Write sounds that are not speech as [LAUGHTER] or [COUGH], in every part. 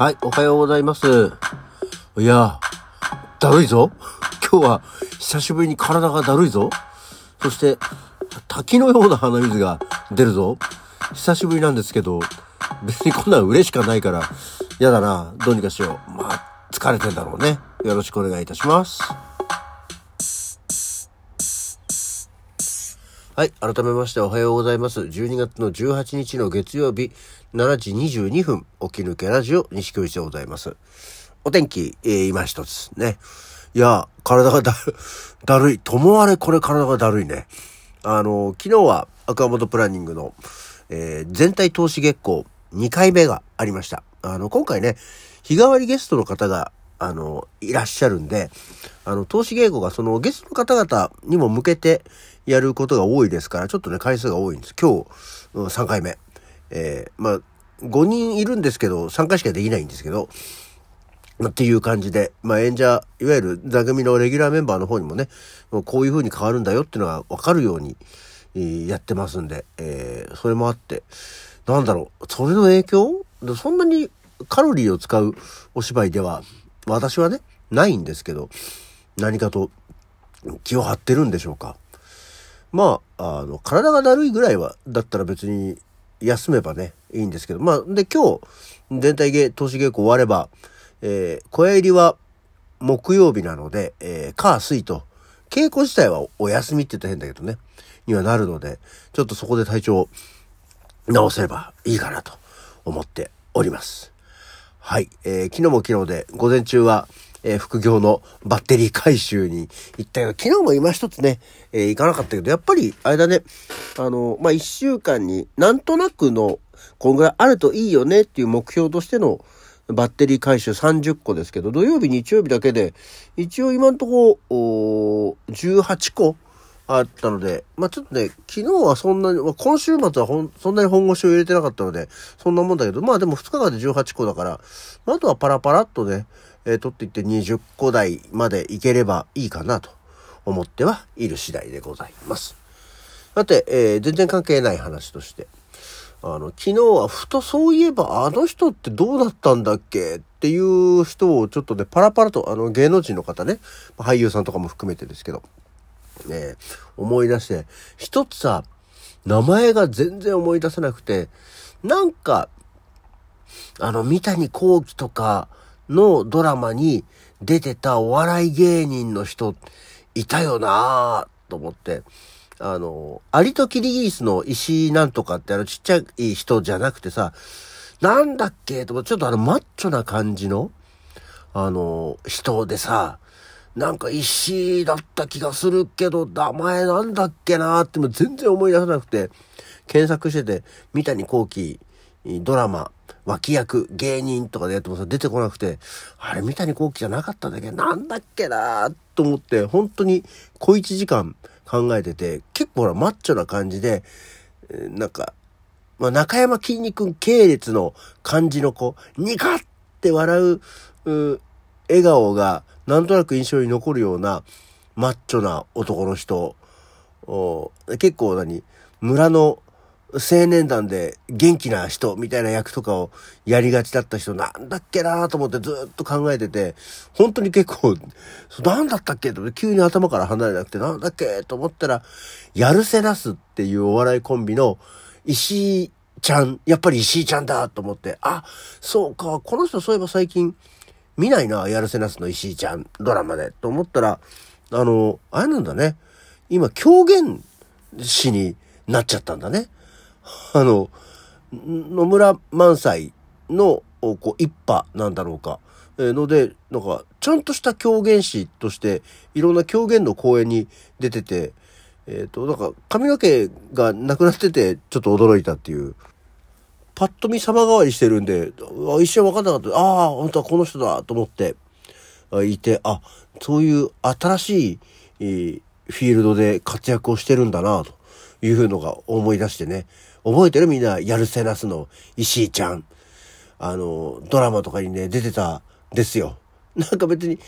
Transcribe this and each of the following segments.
はい、おはようございます。いや、だるいぞ。今日は久しぶりに体がだるいぞ。そして、滝のような鼻水が出るぞ。久しぶりなんですけど、別にこんなん嬉しかないから、やだな。どうにかしよう。まあ、疲れてんだろうね。よろしくお願いいたします。はい。改めましておはようございます。12月の18日の月曜日、7時22分、起き抜けラジオ、西京一でございます。お天気、えー、今一つね。いや、体がだる、[LAUGHS] だるい。ともあれこれ体がだるいね。あの、昨日はアクアモトプランニングの、えー全体投資月光2回目がありました。あの、今回ね、日替わりゲストの方が、あの、いらっしゃるんで、あの、投資稽古がそのゲストの方々にも向けてやることが多いですから、ちょっとね、回数が多いんです。今日、うん3回目。えーまあ、5人いるんですけど、3回しかできないんですけど、っていう感じで、まあ、演者、いわゆる座組のレギュラーメンバーの方にもね、もうこういう風に変わるんだよっていうのが分かるように、えやってますんで、えーそれもあって、なんだろう、それの影響？そんなにカロリーを使うお芝居では、私はね、ないんですけど、何かと気を張ってるんでしょうか。まあ、あの、体がだるいぐらいは、だったら別に休めばね、いいんですけど、まあ、で、今日、全体芸、投資稽古終われば、えー小屋入りは木曜日なので、えー、火、水と、稽古自体はお休みって言ったら変だけどね、にはなるので、ちょっとそこで体調を直せればいいかなと思っております。はい。えー昨日も昨日で、午前中は、えー副業のバッテリー回収に行ったけど、昨日も今一つね、えー行かなかったけど、やっぱり、あれだね、あの、まあ、一週間になんとなくの、こんぐらいあるといいよねっていう目標としてのバッテリー回収30個ですけど、土曜日、日曜日だけで、一応今んとこ、おー18個あったので、まあちょっとね、昨日はそんなに、まあ、今週末はほんそんなに本腰を入れてなかったので、そんなもんだけど、まあでも2日間で18個だから、まあ、あとはパラパラっとね、えー取っていって20個台までいければいいかなと思ってはいる次第でございます。さて、えー全然関係ない話として、あの、昨日はふとそういえばあの人ってどうだったんだっけっていう人をちょっとね、パラパラと、あの芸能人の方ね、俳優さんとかも含めてですけど、ね、思い出して、一つさ、名前が全然思い出せなくて、なんか、あの、三谷幸喜とかのドラマに出てたお笑い芸人の人、いたよなぁ、と思って、あの、アリとキリギリスの石なんとかってあのちっちゃい人じゃなくてさ、なんだっけと思って、ちょっとあのマッチョな感じの、あの、人でさ、なんか石だった気がするけど、名前なんだっけなーっても全然思い出せなくて、検索してて、三谷幸喜、ドラマ、脇役、芸人とかでやってもさ、出てこなくて、あれ三谷幸喜じゃなかったんだけ？ど、なんだっけなと思って、本当に小一時間考えてて、結構ほら、マッチョな感じで、なんか、まあ、中山きんに君系列の感じの子、ニカって笑う、う笑顔が、なんとなく印象に残るような、マッチョな男の人、お結構何、村の青年団で元気な人みたいな役とかをやりがちだった人、なんだっけなと思ってずっと考えてて、本当に結構、そうなんだったっけと思って急に頭から離れなくて、なんだっけと思ったら、やるせなすっていうお笑いコンビの石井ちゃん、やっぱり石井ちゃんだと思って、あ、そうか、この人そういえば最近見ないな、やるせなすの石井ちゃん、ドラマで、と思ったら、あの、あれなんだね。今、狂言師になっちゃったんだね。[LAUGHS] あの、野村萬斎の、こう、一派なんだろうか。えーので、なんか、ちゃんとした狂言師として、いろんな狂言の公演に出てて、えっ、と、なんか、髪の毛がなくなってて、ちょっと驚いたっていう。パッと見様変わりしてるんで、一瞬分かんなかった。ああ、本当はこの人だと思って、いて、あ、そういう新しい、フィールドで活躍をしてるんだな、というのが思い出してね。覚えてる？みんな、やるせなすの石井ちゃん。あの、ドラマとかにね、出てたですよ。なんか別に、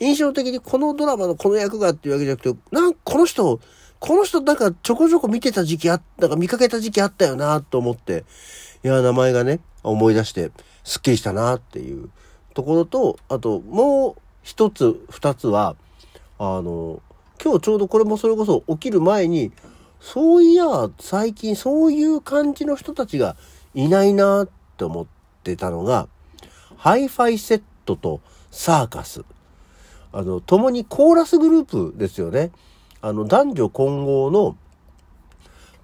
印象的にこのドラマのこの役がっていうわけじゃなくて、なんかこの人、この人なんかちょこちょこ見てた時期あった、なんか見かけた時期あったよなと思って、いや、名前がね、思い出して、すっきりしたなっていうところと、あと、もう一つ、二つは、あの、今日ちょうどこれもそれこそ起きる前に、そういや、最近そういう感じの人たちがいないなって思ってたのが、ハイファイセットとサーカス。あの、共にコーラスグループですよね。あの、男女混合の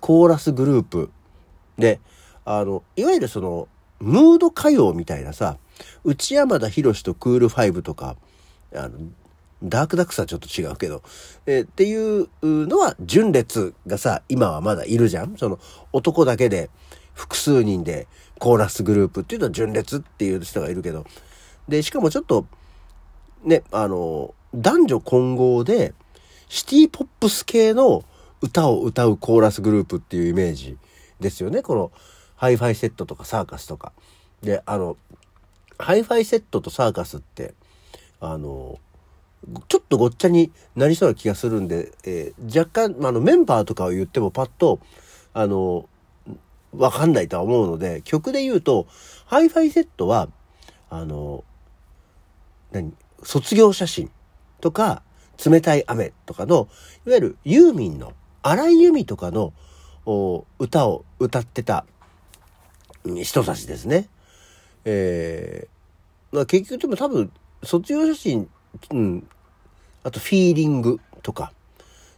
コーラスグループで、あの、いわゆるその、ムード歌謡みたいなさ、内山田博とクールファイブとか、あの、ダークダックスはちょっと違うけど、えー、っていうのは純烈がさ、今はまだいるじゃんその男だけで複数人でコーラスグループっていうのは純烈っていう人がいるけど、で、しかもちょっと、ね、あの、男女混合でシティポップス系の歌を歌うコーラスグループっていうイメージですよね。このハイファイセットとかサーカスとか。で、あの、ハイファイセットとサーカスって、あの、ちょっとごっちゃになりそうな気がするんで、えー、若干、あの、メンバーとかを言ってもパッと、あの、わかんないとは思うので、曲で言うと、ハイファイセットは、あの、何卒業写真とか、冷たい雨とかの、いわゆるユーミンの、荒井由実とかの歌を歌ってた人たちですね。えー、まあ、結局でも多分、卒業写真、うん、あとフィーリングとか、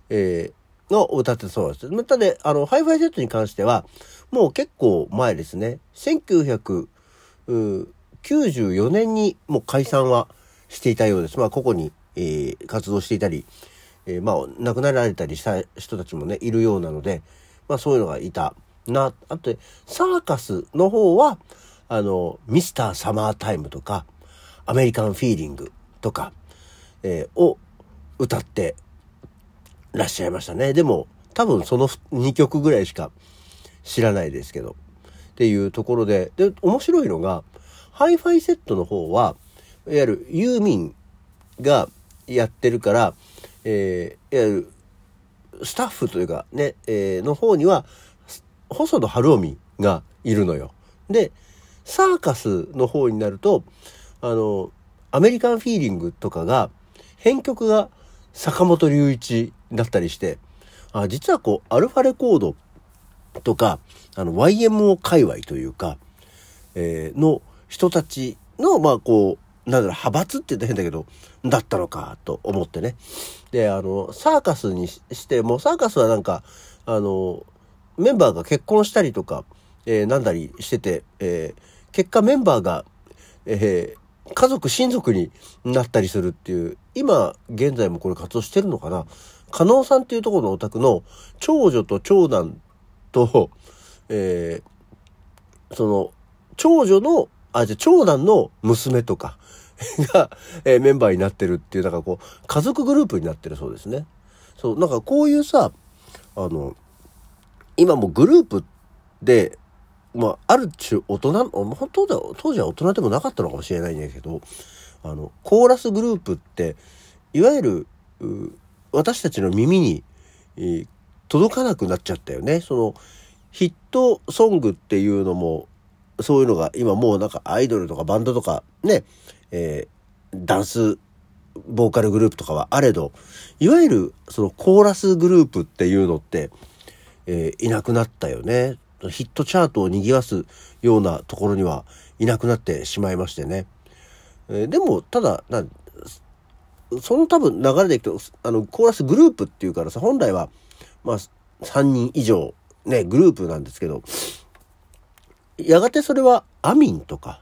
えー、の歌ってそうです。またね、あの、ハイファイセットに関しては、もう結構前ですね。1994年にもう解散はしていたようです。まあ、個々に、えー、活動していたり、えー、まあ、亡くなられたりした人たちもね、いるようなので、まあ、そういうのがいたな。あと、サーカスの方は、あの、ミスターサマータイムとか、アメリカンフィーリングとか、えー、を歌ってらっしゃいましたね。でも、多分その2曲ぐらいしか知らないですけど。っていうところで、で、面白いのが、ハイファイセットの方は、いわゆるユーミンがやってるから、えー、いわゆるスタッフというかね、えー、の方には、細野晴臣がいるのよ。で、サーカスの方になると、あの、アメリカンフィーリングとかが、編曲が坂本龍一だったりして、あ実はこう、アルファレコードとか、あの、YMO 界隈というか、えー、の人たちの、まあこう、なんだろう、派閥って言ったら変だけど、だったのかと思ってね。で、あの、サーカスにしても、サーカスはなんか、あの、メンバーが結婚したりとか、えー、なんだりしてて、えー、結果メンバーが、えー、家族、親族になったりするっていう、今、現在もこれ活動してるのかな？加納さんっていうところのお宅の長女と長男と、えー、その、長女の、あ、じゃ長男の娘とか [LAUGHS] が、えー、メンバーになってるっていう、なんかこう、家族グループになってるそうですね。そう、なんかこういうさ、あの、今もグループで、まあ、ある種大人、本当だ、当時は大人でもなかったのかもしれないんだけど、あの、コーラスグループって、いわゆる、私たちの耳に、届かなくなっちゃったよね。その、ヒットソングっていうのも、そういうのが今もうなんかアイドルとかバンドとかね、えー、ダンスボーカルグループとかはあれど、いわゆるそのコーラスグループっていうのって、えー、いなくなったよね。ヒットチャートを賑わすようなところにはいなくなってしまいましてね。えー、でも、ただ、なその多分流れでいくと、あの、コーラスグループっていうからさ、本来は、まあ、3人以上、ね、グループなんですけど、やがてそれはアミンとか、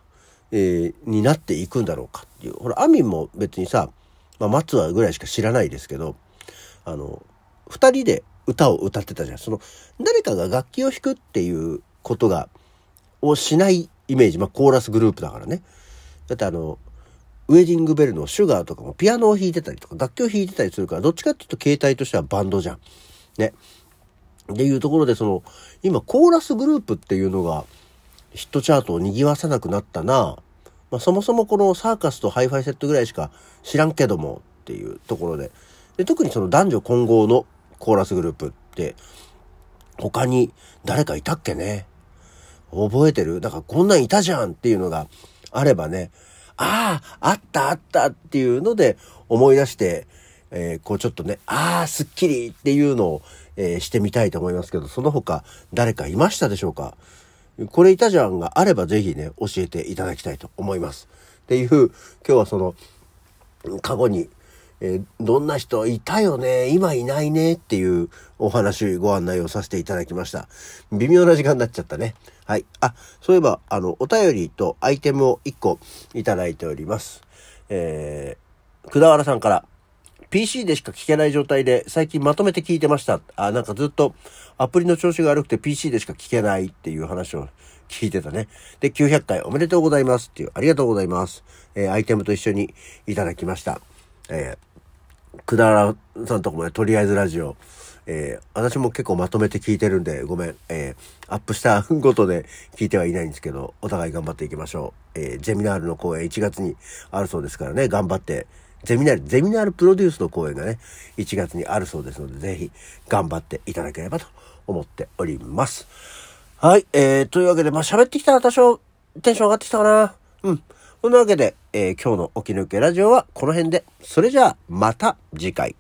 えー、になっていくんだろうかっていう。ほら、アミンも別にさ、まあ、松はぐらいしか知らないですけど、あの、二人で歌を歌ってたじゃん。その、誰かが楽器を弾くっていうことが、をしないイメージ。まあ、コーラスグループだからね。だってあの、ウェディングベルのシュガーとかもピアノを弾いてたりとか、楽器を弾いてたりするから、どっちかっていうと形態としてはバンドじゃん。ね。っていうところで、その、今、コーラスグループっていうのが、ヒットチャートを賑わさなくなったな。まあ、そもそもこのサーカスとハイファイセットぐらいしか知らんけどもっていうところで。で特にその男女混合のコーラスグループって、他に誰かいたっけね？覚えてる？だからこんなんいたじゃんっていうのがあればね、ああ、あったあったっていうので思い出して、えー、こうちょっとね、ああ、すっきりっていうのを、えー、してみたいと思いますけど、その他誰かいましたでしょうか？これいたじゃんがあればぜひね、教えていただきたいと思います。っていう、今日はその、過去に、えー、どんな人いたよね今いないねっていうお話、ご案内をさせていただきました。微妙な時間になっちゃったね。はい。あ、そういえば、あの、お便りとアイテムを1個いただいております。えー、くだわらさんから、PC でしか聞けない状態で最近まとめて聞いてました。あ、なんかずっとアプリの調子が悪くて PC でしか聞けないっていう話を聞いてたね。で、900回おめでとうございますっていう、ありがとうございます。えー、アイテムと一緒にいただきました。えー、くだらさんとこもね、とりあえずラジオ、えー、私も結構まとめて聞いてるんで、ごめん。えー、アップしたごとで聞いてはいないんですけど、お互い頑張っていきましょう。えー、ゼミナールの公演1月にあるそうですからね、頑張ってゼミナール、ゼミナールプロデュースの公演がね、1月にあるそうですので、ぜひ頑張っていただければと思っております。はい、えー、というわけで、まあ、喋ってきたら多少テンション上がってきたかな。うん。そんなわけで、えー、今日の起き抜けラジオはこの辺で。それじゃあ、また次回。